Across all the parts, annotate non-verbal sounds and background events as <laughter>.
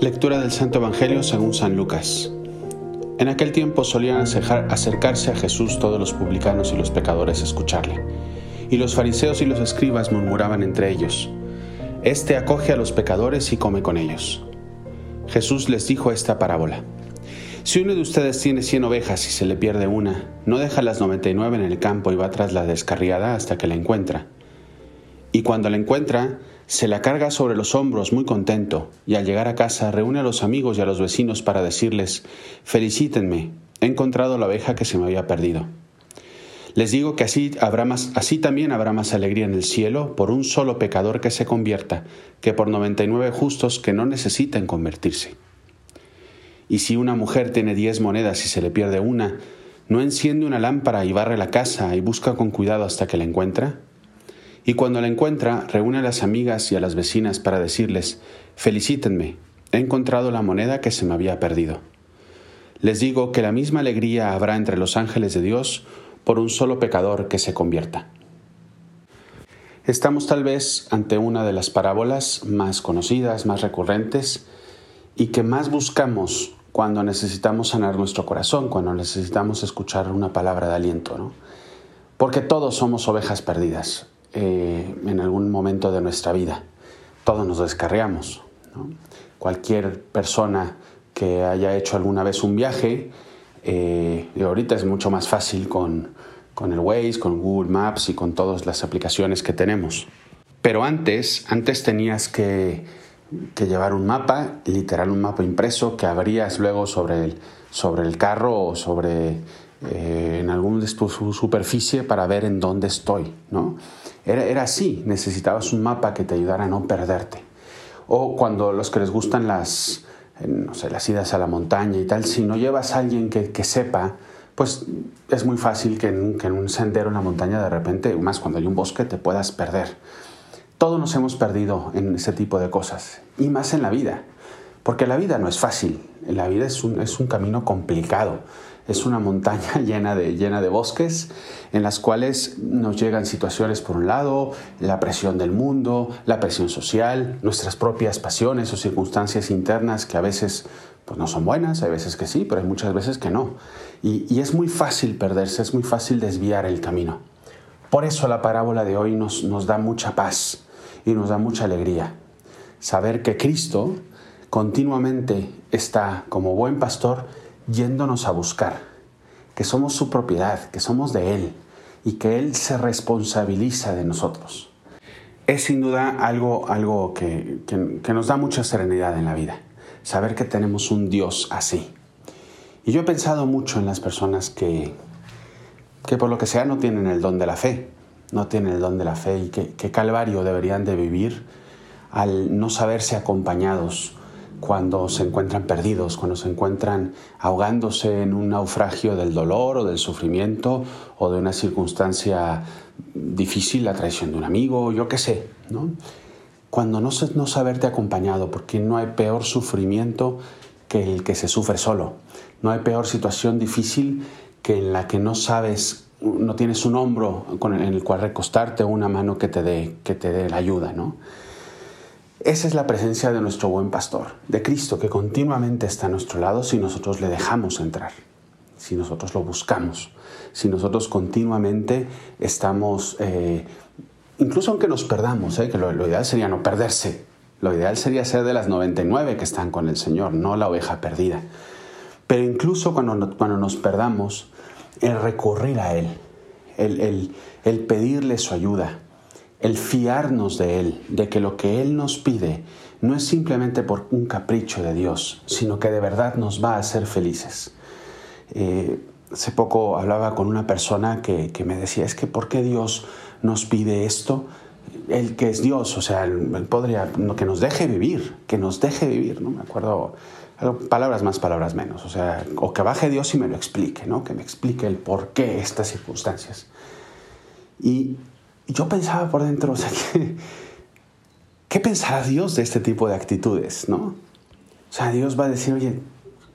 Lectura del Santo Evangelio según San Lucas. En aquel tiempo solían acercarse a Jesús todos los publicanos y los pecadores a escucharle. Y los fariseos y los escribas murmuraban entre ellos, Este acoge a los pecadores y come con ellos. Jesús les dijo esta parábola. Si uno de ustedes tiene cien ovejas y se le pierde una, no deja las noventa y nueve en el campo y va tras la descarriada hasta que la encuentra. Y cuando la encuentra, se la carga sobre los hombros muy contento y al llegar a casa reúne a los amigos y a los vecinos para decirles, felicítenme, he encontrado la oveja que se me había perdido. Les digo que así, habrá más, así también habrá más alegría en el cielo por un solo pecador que se convierta que por noventa y nueve justos que no necesiten convertirse. Y si una mujer tiene diez monedas y se le pierde una, ¿no enciende una lámpara y barre la casa y busca con cuidado hasta que la encuentra? Y cuando la encuentra reúne a las amigas y a las vecinas para decirles, felicítenme, he encontrado la moneda que se me había perdido. Les digo que la misma alegría habrá entre los ángeles de Dios por un solo pecador que se convierta. Estamos tal vez ante una de las parábolas más conocidas, más recurrentes y que más buscamos cuando necesitamos sanar nuestro corazón, cuando necesitamos escuchar una palabra de aliento, ¿no? Porque todos somos ovejas perdidas. Eh, en algún momento de nuestra vida. Todos nos descarriamos. Cualquier persona que haya hecho alguna vez un viaje, eh, ahorita es mucho más fácil con, con el Waze, con Google Maps y con todas las aplicaciones que tenemos. Pero antes, antes tenías que, que, llevar un mapa, literal un mapa impreso que abrías luego sobre el, sobre el carro o sobre eh, en alguna superficie para ver en dónde estoy, ¿no? Era, era, así, necesitabas un mapa que te ayudara a no perderte. O cuando los que les gustan las, no sé, las idas a la montaña y tal, si no llevas a alguien que, que sepa, pues es muy fácil que en, que en un sendero en la montaña de repente, más cuando hay un bosque, te puedas perder. Todos nos hemos perdido en ese tipo de cosas, y más en la vida, porque la vida no es fácil, la vida es un, es un camino complicado es una montaña <laughs> llena de, llena de bosques en las cuales nos llegan situaciones por un lado, la presión del mundo, la presión social, nuestras propias pasiones o circunstancias internas que a veces pues no son buenas, hay veces que sí, pero hay muchas veces que no. Y, y es muy fácil perderse, es muy fácil desviar el camino. Por eso la parábola de hoy nos, nos da mucha paz y nos da mucha alegría. Saber que Cristo continuamente está como buen pastor yéndonos a buscar, que somos su propiedad, que somos de Él y que Él se responsabiliza de nosotros. Es sin duda algo, algo que, que, nos da mucha serenidad en la vida, saber que tenemos un Dios así. Y yo he pensado mucho en las personas que, que por lo que sea no tienen el don de la fe, no tienen el don de la fe y que calvario deberían de vivir al no saberse acompañados cuando se encuentran perdidos, cuando se encuentran ahogándose en un naufragio del dolor o del sufrimiento o de una circunstancia difícil, la traición de un amigo, yo qué sé, ¿no? Cuando no, no saberte acompañado, porque no hay peor sufrimiento que el que se sufre solo, no hay peor situación difícil que en la que no sabes, no tienes un hombro en el cual recostarte o una mano que te dé, que te dé la ayuda, ¿no? Esa es la presencia de nuestro buen pastor, de Cristo, que continuamente está a nuestro lado si nosotros le dejamos entrar, si nosotros lo buscamos, si nosotros continuamente estamos, eh, incluso aunque nos perdamos, eh, que lo, ideal sería no perderse, lo ideal sería ser de las 99 que están con el Señor, no la oveja perdida. Pero incluso cuando, cuando nos perdamos, el recurrir a Él, el, el pedirle su ayuda, el fiarnos de Él, de que lo que Él nos pide no es simplemente por un capricho de Dios, sino que de verdad nos va a hacer felices. Eh, hace poco hablaba con una persona que, me decía, es que ¿por qué Dios nos pide esto? Él que es Dios, o sea, Él podría, que nos deje vivir, que nos deje vivir, ¿no? Me acuerdo, palabras más, palabras menos, o sea, o que baje Dios y me lo explique, ¿no? Que me explique el por qué estas circunstancias. Y yo pensaba por dentro, <laughs> o sea, ¿qué, ¿qué pensará Dios de este tipo de actitudes, no? O sea, Dios va a decir, oye,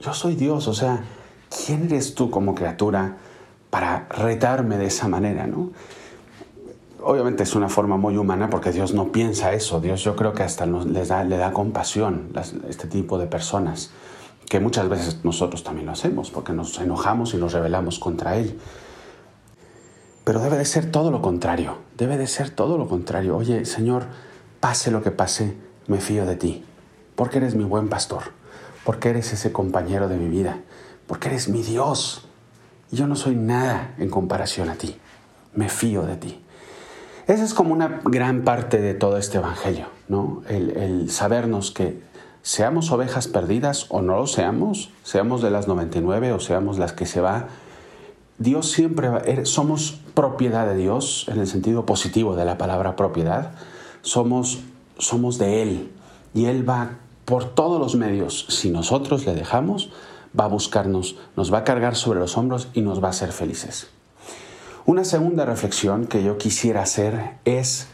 yo soy Dios, o sea, ¿quién eres tú como criatura para retarme de esa manera, no? obviamente es una forma muy humana porque Dios no piensa eso. Dios yo creo que hasta le da compasión a este tipo de personas, que muchas veces nosotros también lo hacemos porque nos enojamos y nos rebelamos contra Él. Pero debe de ser todo lo contrario, debe de ser todo lo contrario. Oye, Señor, pase lo que pase, me fío de ti, porque eres mi buen pastor, porque eres ese compañero de mi vida, porque eres mi Dios. Yo no soy nada en comparación a ti, me fío de ti. Esa es como una gran parte de todo este Evangelio, ¿no? El, el sabernos que seamos ovejas perdidas o no lo seamos, seamos de las 99 o seamos las que se va, Dios siempre va, er, somos propiedad de Dios en el sentido positivo de la palabra propiedad. Somos, somos de Él y Él va por todos los medios, si nosotros le dejamos, va a buscarnos, nos va a cargar sobre los hombros y nos va a hacer felices. Una segunda reflexión que yo quisiera hacer es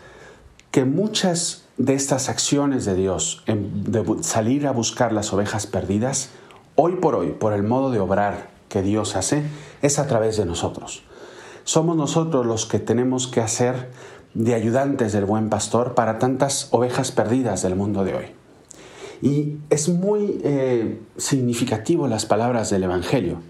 que muchas de estas acciones de Dios, de salir a buscar las ovejas perdidas, hoy por hoy, por el modo de obrar que Dios hace, es a través de nosotros. Somos nosotros los que tenemos que hacer de ayudantes del buen pastor para tantas ovejas perdidas del mundo de hoy. Y es muy eh, significativo las palabras del Evangelio,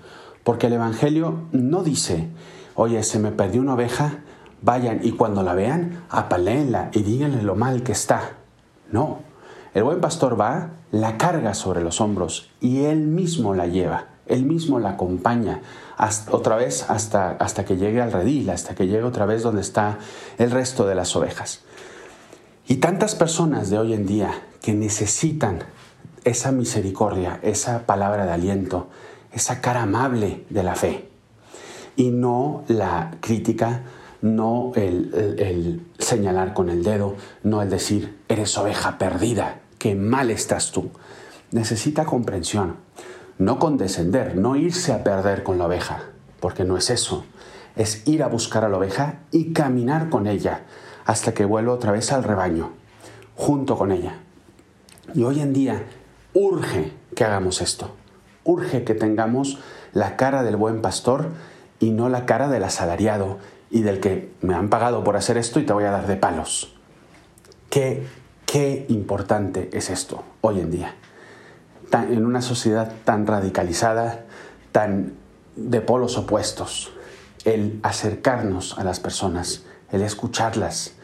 porque el Evangelio no dice, oye, se me perdió una oveja, vayan y cuando la vean, apaleenla y díganle lo mal que está. No, el buen pastor va, la carga sobre los hombros y él mismo la lleva. Él mismo la acompaña otra vez hasta, hasta que llegue al redil, hasta que llegue otra vez donde está el resto de las ovejas. Y tantas personas de hoy en día que necesitan esa misericordia, esa palabra de aliento, esa cara amable de la fe. Y no la crítica, no el, el, señalar con el dedo, no el decir, eres oveja perdida, qué mal estás tú. Necesita comprensión no condescender, no irse a perder con la oveja, porque no es eso. Es ir a buscar a la oveja y caminar con ella hasta que vuelva otra vez al rebaño, junto con ella. Y hoy en día urge que hagamos esto. Urge que tengamos la cara del buen pastor y no la cara del asalariado y del que me han pagado por hacer esto y te voy a dar de palos. Qué, qué importante es esto hoy en día en una sociedad tan radicalizada, tan de polos opuestos, el acercarnos a las personas, el escucharlas,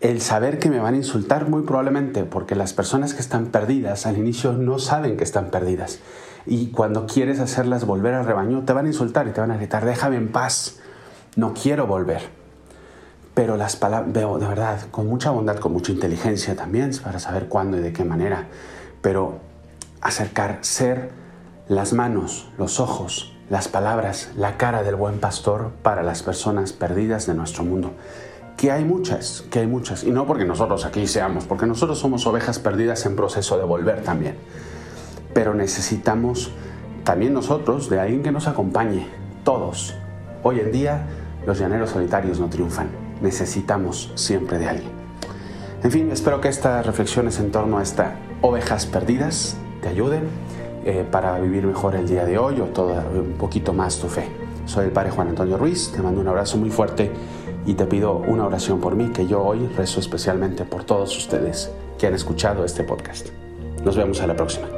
el saber que me van a insultar muy probablemente porque las personas que están perdidas al inicio no saben que están perdidas y cuando quieres hacerlas volver al rebaño te van a insultar y te van a gritar déjame en paz, no quiero volver. Pero las palabras, veo de verdad, con mucha bondad, con mucha inteligencia también para saber cuándo y de qué manera, pero acercar, ser las manos, los ojos, las palabras, la cara del buen pastor para las personas perdidas de nuestro mundo. Que hay muchas, que hay muchas. Y no porque nosotros aquí seamos, porque nosotros somos ovejas perdidas en proceso de volver también. Pero necesitamos también nosotros de alguien que nos acompañe, todos. Hoy en día los llaneros solitarios no triunfan. Necesitamos siempre de alguien. En fin, espero que estas reflexiones en torno a estas ovejas perdidas ayuden eh, para vivir mejor el día de hoy o todo un poquito más tu fe. Soy el Padre Juan Antonio Ruiz, te mando un abrazo muy fuerte y te pido una oración por mí, que yo hoy rezo especialmente por todos ustedes que han escuchado este podcast. Nos vemos a la próxima.